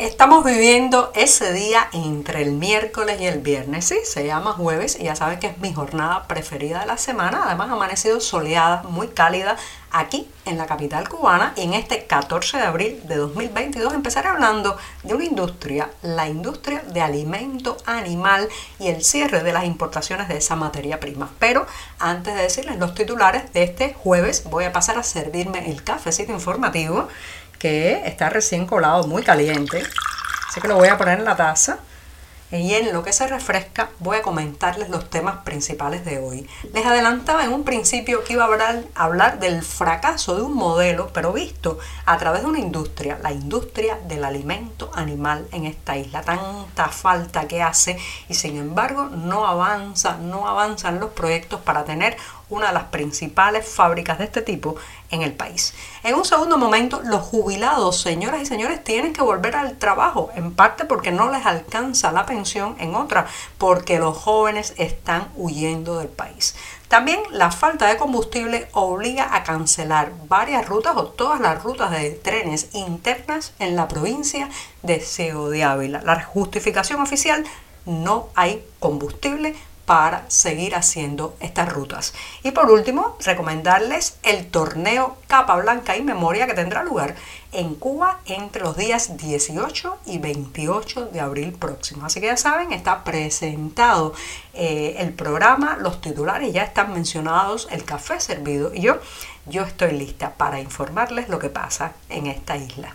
Estamos viviendo ese día entre el miércoles y el viernes, sí, se llama jueves y ya saben que es mi jornada preferida de la semana. Además, ha amanecido soleada, muy cálida aquí en la capital cubana y en este 14 de abril de 2022 empezaré hablando de una industria, la industria de alimento animal y el cierre de las importaciones de esa materia prima. Pero antes de decirles los titulares de este jueves, voy a pasar a servirme el cafecito informativo que está recién colado, muy caliente. Así que lo voy a poner en la taza. Y en lo que se refresca voy a comentarles los temas principales de hoy. Les adelantaba en un principio que iba a hablar, del fracaso de un modelo, pero visto a través de una industria, la industria del alimento animal en esta isla. Tanta falta que hace y sin embargo no avanza, no avanzan los proyectos para tener una de las principales fábricas de este tipo en el país. En un segundo momento, los jubilados, señoras y señores, tienen que volver al trabajo, en parte porque no les alcanza la pensión, en otra porque los jóvenes están huyendo del país. También la falta de combustible obliga a cancelar varias rutas o todas las rutas de trenes internas en la provincia de Ciego de Ávila. La justificación oficial no hay combustible para seguir haciendo estas rutas. Y por último, recomendarles el torneo Capa Blanca y Memoria que tendrá lugar en Cuba entre los días 18 y 28 de abril próximo. Así que ya saben, está presentado eh, el programa, los titulares ya están mencionados, el café servido y yo, yo estoy lista para informarles lo que pasa en esta isla.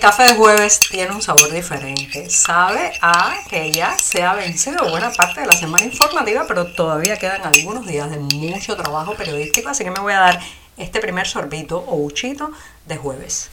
Café de jueves tiene un sabor diferente. Sabe a que ya se ha vencido buena parte de la semana informativa, pero todavía quedan algunos días de mucho trabajo periodístico, así que me voy a dar este primer sorbito o uchito de jueves.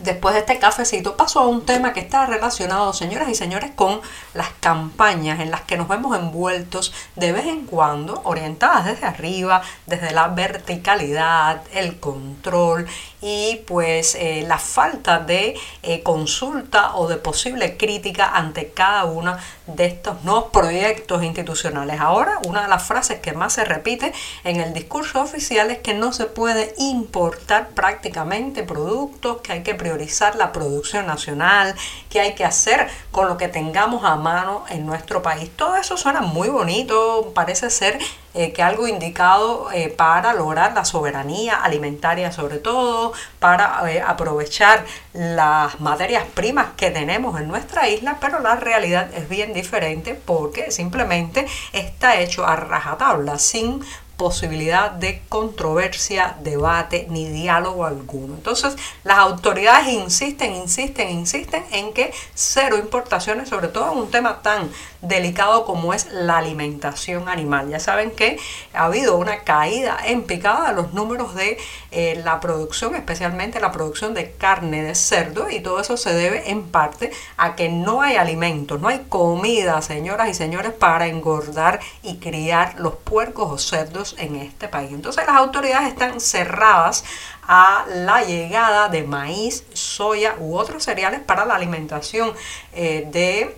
Después de este cafecito paso a un tema que está relacionado, señoras y señores, con las campañas en las que nos vemos envueltos de vez en cuando, orientadas desde arriba, desde la verticalidad, el control y pues eh, la falta de eh, consulta o de posible crítica ante cada uno de estos nuevos proyectos institucionales. Ahora, una de las frases que más se repite en el discurso oficial es que no se puede importar prácticamente productos, que hay que priorizar la producción nacional, que hay que hacer con lo que tengamos a mano en nuestro país. Todo eso suena muy bonito, parece ser eh, que algo indicado eh, para lograr la soberanía alimentaria sobre todo, para eh, aprovechar las materias primas que tenemos en nuestra isla, pero la realidad es bien diferente porque simplemente está hecho a rajatabla, sin posibilidad de controversia, debate ni diálogo alguno. Entonces, las autoridades insisten, insisten, insisten en que cero importaciones, sobre todo en un tema tan delicado como es la alimentación animal. Ya saben que ha habido una caída en picada de los números de eh, la producción, especialmente la producción de carne de cerdo, y todo eso se debe en parte a que no hay alimentos, no hay comida, señoras y señores, para engordar y criar los puercos o cerdos en este país. Entonces las autoridades están cerradas a la llegada de maíz, soya u otros cereales para la alimentación eh, de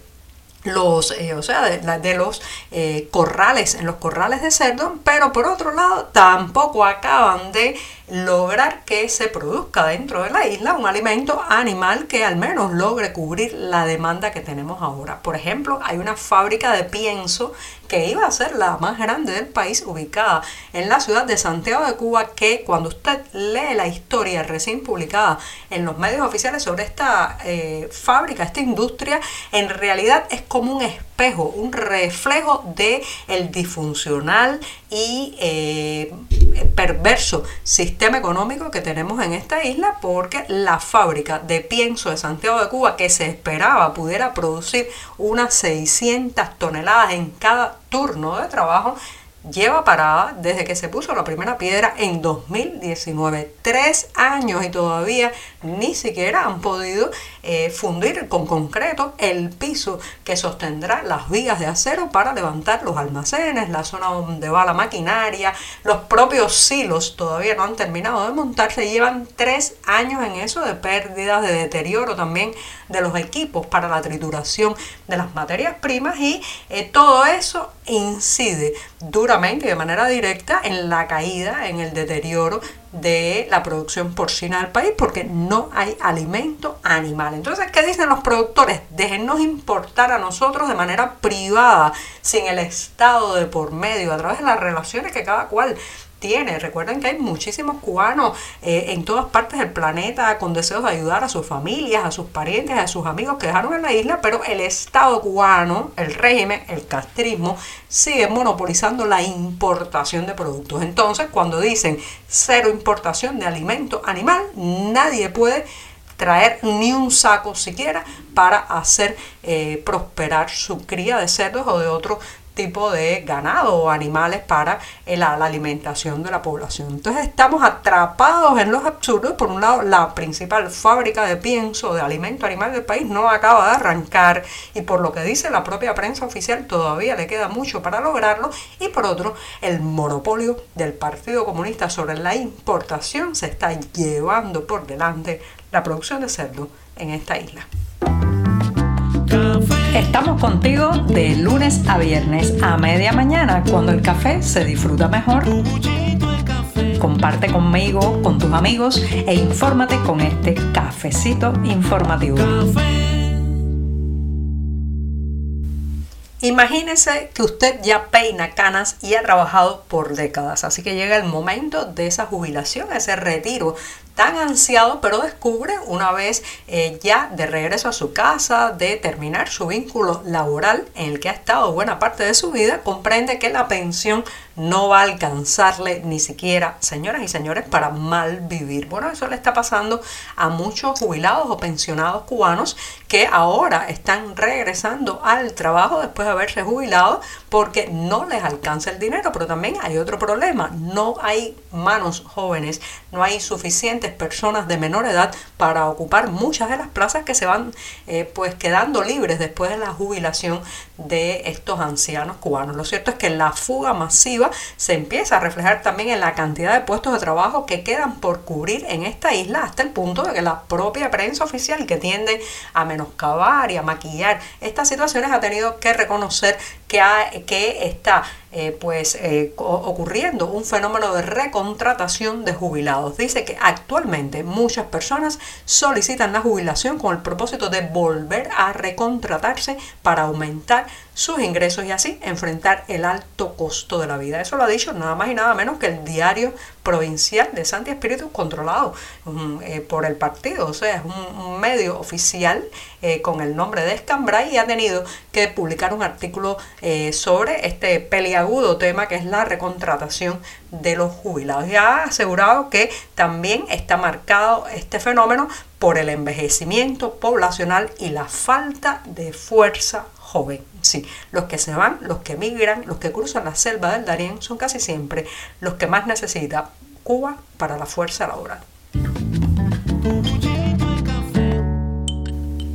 los, eh, o sea, de, los eh, corrales, en los corrales de cerdo, pero por otro lado tampoco acaban de lograr que se produzca dentro de la isla un alimento animal que al menos logre cubrir la demanda que tenemos ahora. Por ejemplo, hay una fábrica de pienso que iba a ser la más grande del país, ubicada en la ciudad de Santiago de Cuba, que cuando usted lee la historia recién publicada en los medios oficiales sobre esta eh, fábrica, esta industria, en realidad es como un espejo, un reflejo de el disfuncional y eh, perverso sistema económico que tenemos en esta isla porque la fábrica de pienso de Santiago de Cuba que se esperaba pudiera producir unas 600 toneladas en cada turno de trabajo lleva parada desde que se puso la primera piedra en 2019. Tres años y todavía ni siquiera han podido eh, fundir con concreto el piso que sostendrá las vías de acero para levantar los almacenes, la zona donde va la maquinaria, los propios silos todavía no han terminado de montarse. Llevan tres años en eso de pérdidas, de deterioro también de los equipos para la trituración de las materias primas y eh, todo eso incide duramente de manera directa en la caída, en el deterioro de la producción porcina del país porque no hay alimento animal. Entonces, ¿qué dicen los productores? Déjennos importar a nosotros de manera privada, sin el Estado de por medio, a través de las relaciones que cada cual tiene. Recuerden que hay muchísimos cubanos eh, en todas partes del planeta con deseos de ayudar a sus familias, a sus parientes, a sus amigos que dejaron en la isla, pero el Estado cubano, el régimen, el castrismo, sigue monopolizando la importación de productos. Entonces, cuando dicen cero importación de alimento animal, nadie puede traer ni un saco siquiera para hacer eh, prosperar su cría de cerdos o de otro tipo de ganado o animales para la, alimentación de la población. Entonces estamos atrapados en los absurdos. Por un lado, la principal fábrica de pienso de alimento animal del país no acaba de arrancar y por lo que dice la propia prensa oficial todavía le queda mucho para lograrlo. Y por otro, el monopolio del Partido Comunista sobre la importación se está llevando por delante la producción de cerdo en esta isla. Estamos contigo de lunes a viernes a media mañana cuando el café se disfruta mejor. Comparte conmigo, con tus amigos e infórmate con este cafecito informativo. Imagínese que usted ya peina canas y ha trabajado por décadas, así que llega el momento de esa jubilación, ese retiro tan ansiado, pero descubre una vez eh, ya de regreso a su casa, de terminar su vínculo laboral en el que ha estado buena parte de su vida, comprende que la pensión no va a alcanzarle ni siquiera, señoras y señores, para mal vivir. Bueno, eso le está pasando a muchos jubilados o pensionados cubanos que ahora están regresando al trabajo después de haberse jubilado porque no les alcanza el dinero, pero también hay otro problema, no hay manos jóvenes, no hay suficiente personas de menor edad para ocupar muchas de las plazas que se van eh, pues quedando libres después de la jubilación de estos ancianos cubanos. Lo cierto es que la fuga masiva se empieza a reflejar también en la cantidad de puestos de trabajo que quedan por cubrir en esta isla hasta el punto de que la propia prensa oficial que tiende a menoscabar y a maquillar estas situaciones ha tenido que reconocer que, está eh, pues eh, ocurriendo un fenómeno de recontratación de jubilados. Dice que actualmente muchas personas solicitan la jubilación con el propósito de volver a recontratarse para aumentar sus ingresos y así enfrentar el alto costo de la vida. Eso lo ha dicho nada más y nada menos que el diario provincial de Santi Espíritu controlado mm, eh, por el partido, o sea, es un, medio oficial eh, con el nombre de Escambray y ha tenido que publicar un artículo eh, sobre este peliagudo tema que es la recontratación de los jubilados y ha asegurado que también está marcado este fenómeno por el envejecimiento poblacional y la falta de fuerza joven. Sí, los que se van, los que migran, los que cruzan la selva del Darién son casi siempre los que más necesita Cuba para la fuerza laboral.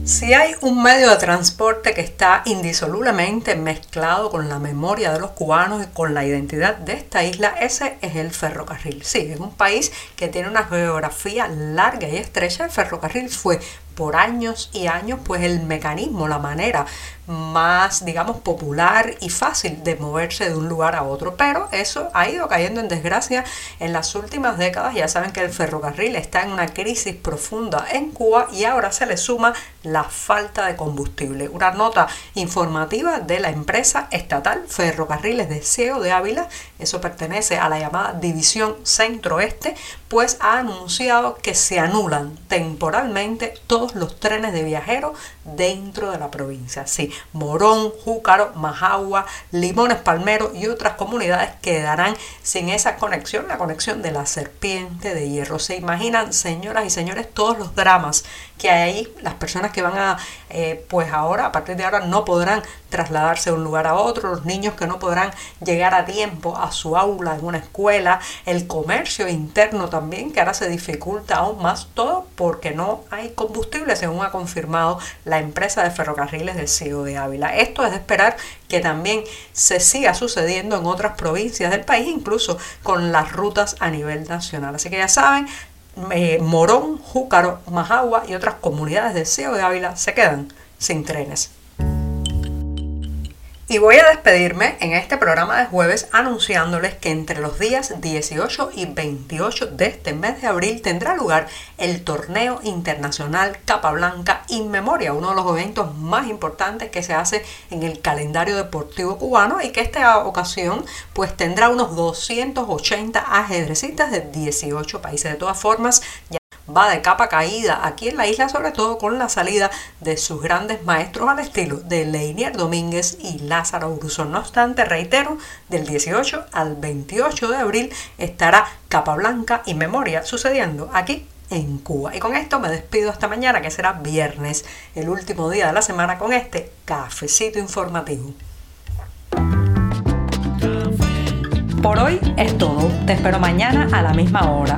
Si hay un medio de transporte que está indisolublemente mezclado con la memoria de los cubanos y con la identidad de esta isla, ese es el ferrocarril. Sí, es un país que tiene una geografía larga y estrecha. El ferrocarril fue por años y años pues el mecanismo, la manera más, digamos, popular y fácil de moverse de un lugar a otro. Pero eso ha ido cayendo en desgracia en las últimas décadas. Ya saben que el ferrocarril está en una crisis profunda en Cuba y ahora se le suma la falta de combustible. Una nota informativa de la empresa estatal Ferrocarriles de Ciego de Ávila eso pertenece a la llamada División Centro-Este, pues ha anunciado que se anulan temporalmente todos los trenes de viajeros dentro de la provincia. Sí, Morón, Júcaro, Majagua, Limones, Palmero y otras comunidades quedarán sin esa conexión, la conexión de la serpiente de hierro. ¿Se imaginan, señoras y señores, todos los dramas que hay ahí? Las personas que van a, eh, pues ahora, a partir de ahora, no podrán trasladarse de un lugar a otro, los niños que no podrán llegar a tiempo a su aula en una escuela, el comercio interno también, que ahora se dificulta aún más todo porque no hay combustible, según ha confirmado la empresa de ferrocarriles del CEO de Ávila. Esto es de esperar que también se siga sucediendo en otras provincias del país, incluso con las rutas a nivel nacional. Así que ya saben, eh, Morón, Júcaro, Majagua y otras comunidades del CEO de Ávila se quedan sin trenes. Y voy a despedirme en este programa de jueves anunciándoles que entre los días 18 y 28 de este mes de abril tendrá lugar el torneo internacional Capablanca In Memoria, uno de los eventos más importantes que se hace en el calendario deportivo cubano y que esta ocasión pues tendrá unos 280 ajedrecistas de 18 países. De todas formas, ya va de capa caída aquí en la isla, sobre todo con la salida de sus grandes maestros al estilo de Leinier Domínguez y Lázaro Bruso. No obstante, reitero, del 18 al 28 de abril estará Capa Blanca y Memoria sucediendo aquí en Cuba. Y con esto me despido hasta mañana, que será viernes, el último día de la semana con este cafecito informativo. Por hoy es todo. Te espero mañana a la misma hora.